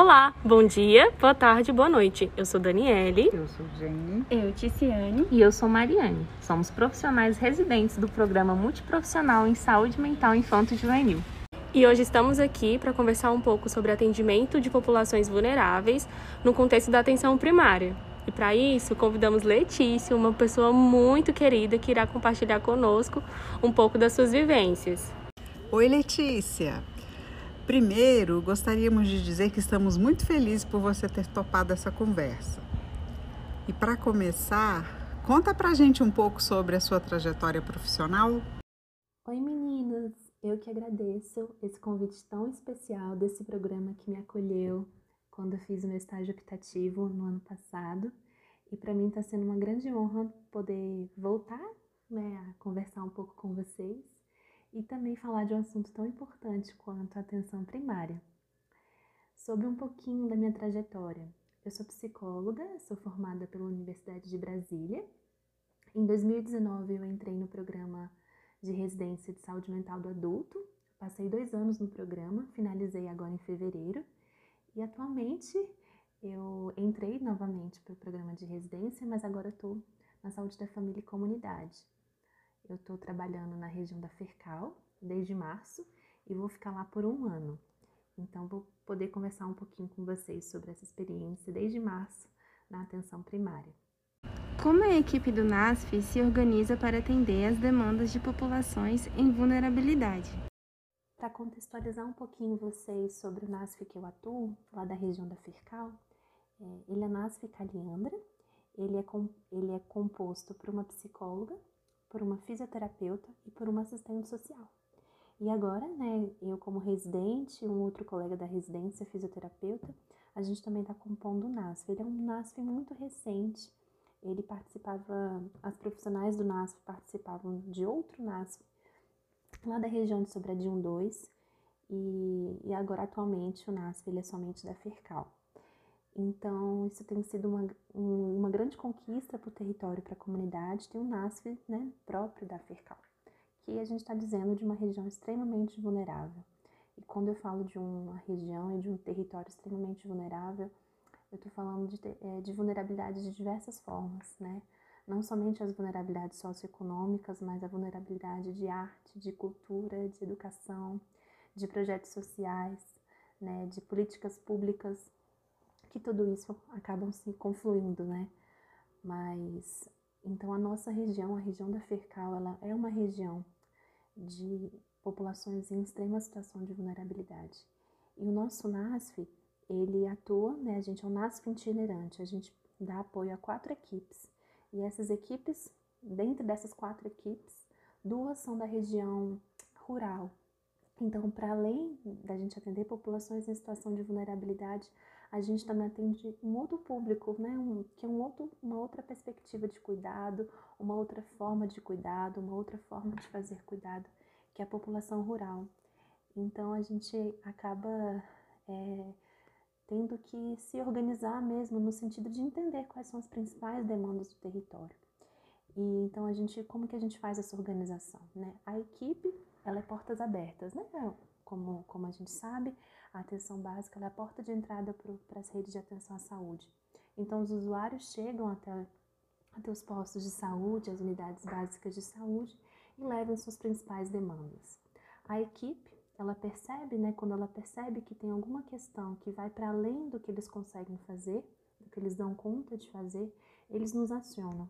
Olá, bom dia, boa tarde, boa noite. Eu sou Daniele. Eu sou Jenny. Eu, Ticiane. E eu sou Mariane. Somos profissionais residentes do Programa Multiprofissional em Saúde Mental Infanto Juvenil. E hoje estamos aqui para conversar um pouco sobre atendimento de populações vulneráveis no contexto da atenção primária. E para isso, convidamos Letícia, uma pessoa muito querida que irá compartilhar conosco um pouco das suas vivências. Oi, Letícia. Primeiro, gostaríamos de dizer que estamos muito felizes por você ter topado essa conversa. E para começar, conta pra gente um pouco sobre a sua trajetória profissional. Oi, meninas. Eu que agradeço esse convite tão especial desse programa que me acolheu quando eu fiz o meu estágio optativo no ano passado. E para mim está sendo uma grande honra poder voltar né, a conversar um pouco com vocês e também falar de um assunto tão importante quanto a atenção primária. Sobre um pouquinho da minha trajetória. Eu sou psicóloga, sou formada pela Universidade de Brasília. Em 2019 eu entrei no programa de residência de saúde mental do adulto. Passei dois anos no programa, finalizei agora em fevereiro e atualmente eu entrei novamente para o programa de residência, mas agora estou na saúde da família e comunidade. Eu estou trabalhando na região da Fercal desde março e vou ficar lá por um ano. Então, vou poder conversar um pouquinho com vocês sobre essa experiência desde março na atenção primária. Como a equipe do NASF se organiza para atender as demandas de populações em vulnerabilidade? Para contextualizar um pouquinho vocês sobre o NASF que eu atuo, lá da região da Fircal, é, ele é NASF Caliandra, ele é, com, ele é composto por uma psicóloga, por uma fisioterapeuta e por uma assistente social. E agora, né, eu como residente, um outro colega da residência, fisioterapeuta, a gente também está compondo o NASF. Ele é um NASF muito recente, ele participava, as profissionais do NASF participavam de outro NASF lá da região de Sobradinho 2 e, e agora atualmente o NASF ele é somente da FERCAL. Então, isso tem sido uma, uma grande conquista para o território, para a comunidade, ter um NASF né, próprio da FERCAL, que a gente está dizendo de uma região extremamente vulnerável. E quando eu falo de uma região e de um território extremamente vulnerável, eu estou falando de, é, de vulnerabilidade de diversas formas, né? não somente as vulnerabilidades socioeconômicas, mas a vulnerabilidade de arte, de cultura, de educação, de projetos sociais, né, de políticas públicas, que tudo isso acabam se confluindo, né? Mas então a nossa região, a região da Fercal, ela é uma região de populações em extrema situação de vulnerabilidade. E o nosso NASF, ele atua, né? A gente é um NASF itinerante, a gente dá apoio a quatro equipes e essas equipes, dentro dessas quatro equipes, duas são da região rural. Então, para além da gente atender populações em situação de vulnerabilidade, a gente também atende um outro público, né? Um, que é um outro, uma outra perspectiva de cuidado, uma outra forma de cuidado, uma outra forma de fazer cuidado, que é a população rural. Então, a gente acaba é, tendo que se organizar mesmo no sentido de entender quais são as principais demandas do território. E então a gente, como que a gente faz essa organização, né? A equipe, ela é portas abertas, né? Como, como a gente sabe, a atenção básica é a porta de entrada para as redes de atenção à saúde. Então os usuários chegam até, até os postos de saúde, as unidades básicas de saúde e levam suas principais demandas. A equipe ela percebe, né, quando ela percebe que tem alguma questão que vai para além do que eles conseguem fazer, do que eles dão conta de fazer, eles nos acionam.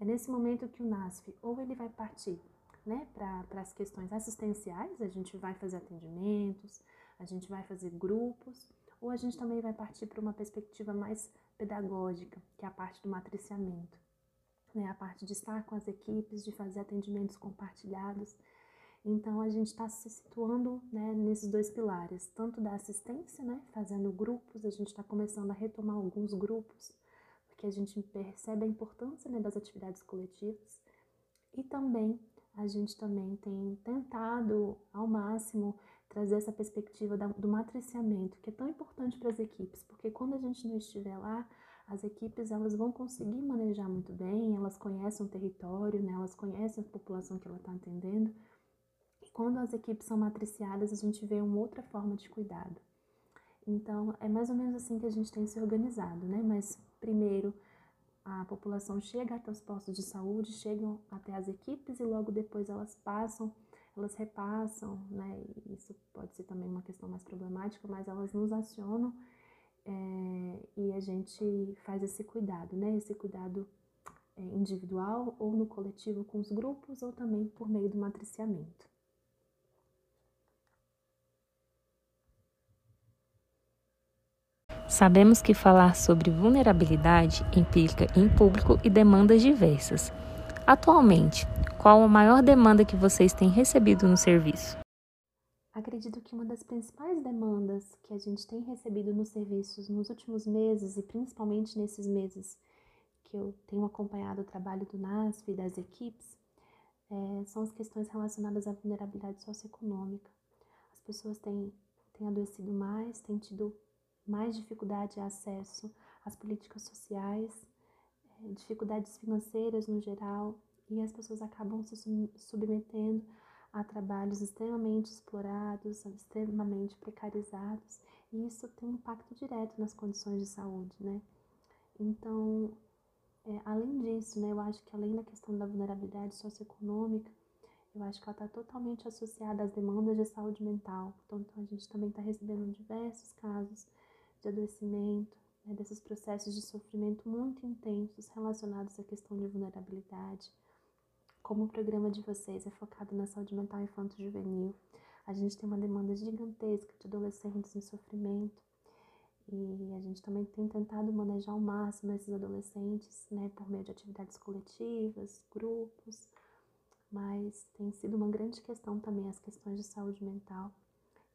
É nesse momento que o NASF ou ele vai partir né, para as questões assistenciais, a gente vai fazer atendimentos, a gente vai fazer grupos, ou a gente também vai partir para uma perspectiva mais pedagógica, que é a parte do matriciamento, né, a parte de estar com as equipes, de fazer atendimentos compartilhados. Então a gente está se situando né, nesses dois pilares, tanto da assistência, né, fazendo grupos, a gente está começando a retomar alguns grupos, porque a gente percebe a importância né, das atividades coletivas, e também a gente também tem tentado ao máximo trazer essa perspectiva do matriciamento, que é tão importante para as equipes, porque quando a gente não estiver lá, as equipes elas vão conseguir manejar muito bem, elas conhecem o território, né, elas conhecem a população que ela está atendendo, quando as equipes são matriciadas, a gente vê uma outra forma de cuidado. Então, é mais ou menos assim que a gente tem se organizado, né? Mas, primeiro, a população chega até os postos de saúde, chegam até as equipes e logo depois elas passam, elas repassam, né? Isso pode ser também uma questão mais problemática, mas elas nos acionam é, e a gente faz esse cuidado, né? Esse cuidado é, individual ou no coletivo com os grupos ou também por meio do matriciamento. Sabemos que falar sobre vulnerabilidade implica em público e demandas diversas. Atualmente, qual a maior demanda que vocês têm recebido no serviço? Acredito que uma das principais demandas que a gente tem recebido nos serviços nos últimos meses e principalmente nesses meses que eu tenho acompanhado o trabalho do NASF e das equipes é, são as questões relacionadas à vulnerabilidade socioeconômica. As pessoas têm, têm adoecido mais, têm tido mais dificuldade de acesso às políticas sociais, eh, dificuldades financeiras no geral, e as pessoas acabam se submetendo a trabalhos extremamente explorados, extremamente precarizados, e isso tem impacto direto nas condições de saúde, né? Então, é, além disso, né, eu acho que além da questão da vulnerabilidade socioeconômica, eu acho que ela está totalmente associada às demandas de saúde mental. Então, a gente também está recebendo diversos casos de adoecimento, né, desses processos de sofrimento muito intensos relacionados à questão de vulnerabilidade. Como o programa de vocês é focado na saúde mental infanto-juvenil, a gente tem uma demanda gigantesca de adolescentes em sofrimento e a gente também tem tentado manejar ao máximo esses adolescentes, né, por meio de atividades coletivas, grupos, mas tem sido uma grande questão também as questões de saúde mental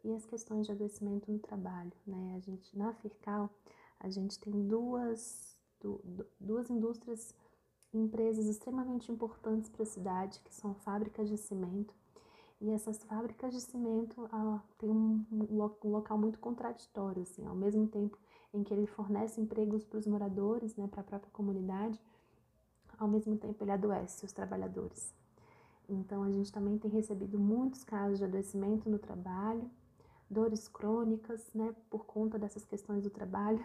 e as questões de adoecimento no trabalho, né? A gente na Fircal, a gente tem duas duas indústrias, empresas extremamente importantes para a cidade, que são fábricas de cimento. E essas fábricas de cimento têm um, um local muito contraditório, assim, ao mesmo tempo em que ele fornece empregos para os moradores, né, para a própria comunidade, ao mesmo tempo ele adoece os trabalhadores. Então a gente também tem recebido muitos casos de adoecimento no trabalho dores crônicas, né, por conta dessas questões do trabalho.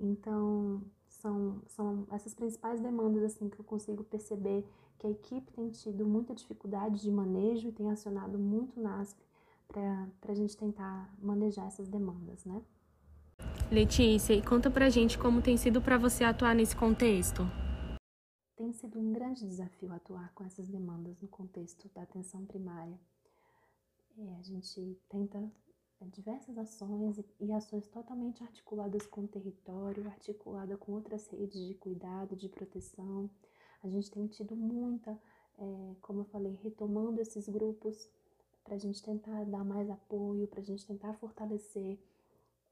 Então, são, são essas principais demandas assim que eu consigo perceber que a equipe tem tido muita dificuldade de manejo e tem acionado muito o NASP para a gente tentar manejar essas demandas, né? Letícia, e conta pra gente como tem sido para você atuar nesse contexto. Tem sido um grande desafio atuar com essas demandas no contexto da atenção primária. É, a gente tenta diversas ações e ações totalmente articuladas com o território, articulada com outras redes de cuidado, de proteção. A gente tem tido muita, é, como eu falei, retomando esses grupos para a gente tentar dar mais apoio, para a gente tentar fortalecer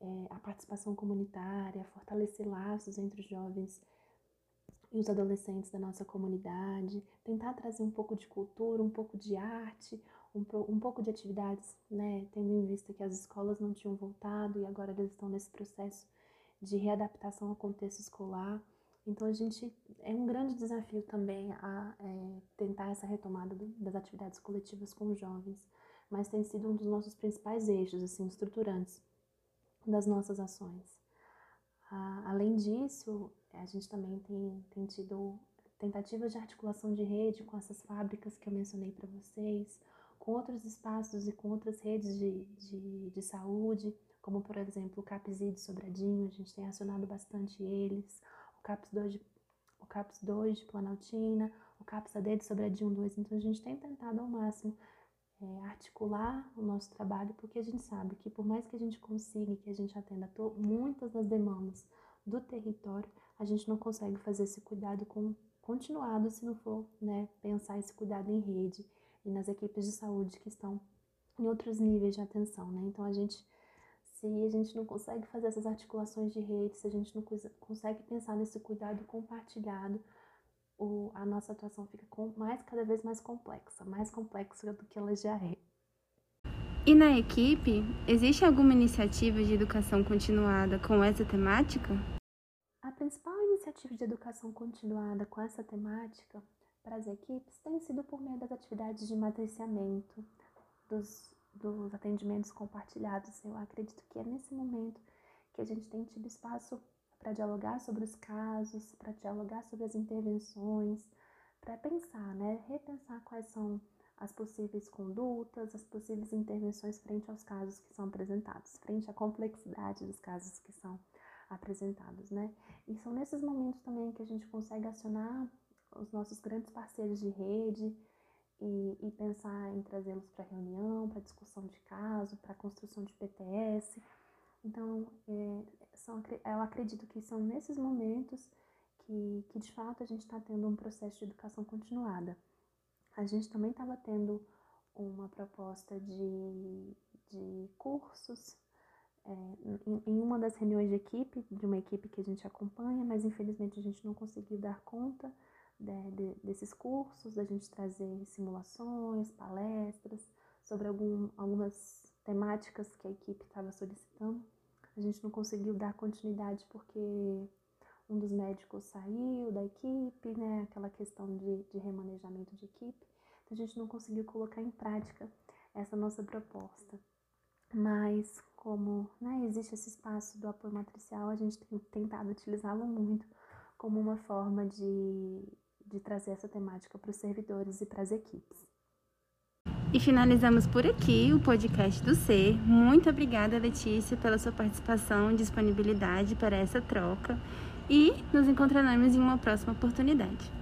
é, a participação comunitária, fortalecer laços entre os jovens e os adolescentes da nossa comunidade, tentar trazer um pouco de cultura, um pouco de arte, um, um pouco de atividades, né, tendo em vista que as escolas não tinham voltado e agora eles estão nesse processo de readaptação ao contexto escolar. Então a gente é um grande desafio também a é, tentar essa retomada do, das atividades coletivas com os jovens, mas tem sido um dos nossos principais eixos, assim, estruturantes das nossas ações. Ah, além disso, a gente também tem, tem tido tentativas de articulação de rede com essas fábricas que eu mencionei para vocês, com outros espaços e com outras redes de, de, de saúde, como por exemplo o CAPSI de Sobradinho, a gente tem acionado bastante eles, o CAPS 2 de, o CAPS 2 de Planaltina, o CAPS AD de Sobradinho 2, então a gente tem tentado ao máximo é, articular o nosso trabalho, porque a gente sabe que por mais que a gente consiga que a gente atenda muitas das demandas do território, a gente não consegue fazer esse cuidado com, continuado se não for né, pensar esse cuidado em rede e nas equipes de saúde que estão em outros níveis de atenção, né? Então a gente, se a gente não consegue fazer essas articulações de rede, se a gente não consegue pensar nesse cuidado compartilhado, o, a nossa atuação fica com, mais cada vez mais complexa, mais complexa do que ela já é. E na equipe, existe alguma iniciativa de educação continuada com essa temática? A principal iniciativa de educação continuada com essa temática para as equipes tem sido por meio das atividades de matriciamento, dos, dos atendimentos compartilhados. Eu acredito que é nesse momento que a gente tem tido espaço para dialogar sobre os casos, para dialogar sobre as intervenções, para pensar, né, repensar quais são as possíveis condutas, as possíveis intervenções frente aos casos que são apresentados, frente à complexidade dos casos que são apresentados, né? E são nesses momentos também que a gente consegue acionar os nossos grandes parceiros de rede e, e pensar em trazê-los para reunião, para discussão de caso, para construção de PTS. Então, é, são, eu acredito que são nesses momentos que, que de fato a gente está tendo um processo de educação continuada. A gente também estava tendo uma proposta de, de cursos é, em, em, uma das reuniões de equipe, de uma equipe que a gente acompanha, mas infelizmente a gente não conseguiu dar conta de, de, desses cursos, da gente trazer simulações, palestras sobre algum, algumas temáticas que a equipe estava solicitando. A gente não conseguiu dar continuidade porque um dos médicos saiu da equipe, né? Aquela questão de, de remanejamento de equipe. Então a gente não conseguiu colocar em prática essa nossa proposta. Mas como né, existe esse espaço do apoio matricial, a gente tem tentado utilizá-lo muito como uma forma de, de trazer essa temática para os servidores e para as equipes. E finalizamos por aqui o podcast do Ser. Muito obrigada, Letícia, pela sua participação e disponibilidade para essa troca. E nos encontraremos em uma próxima oportunidade.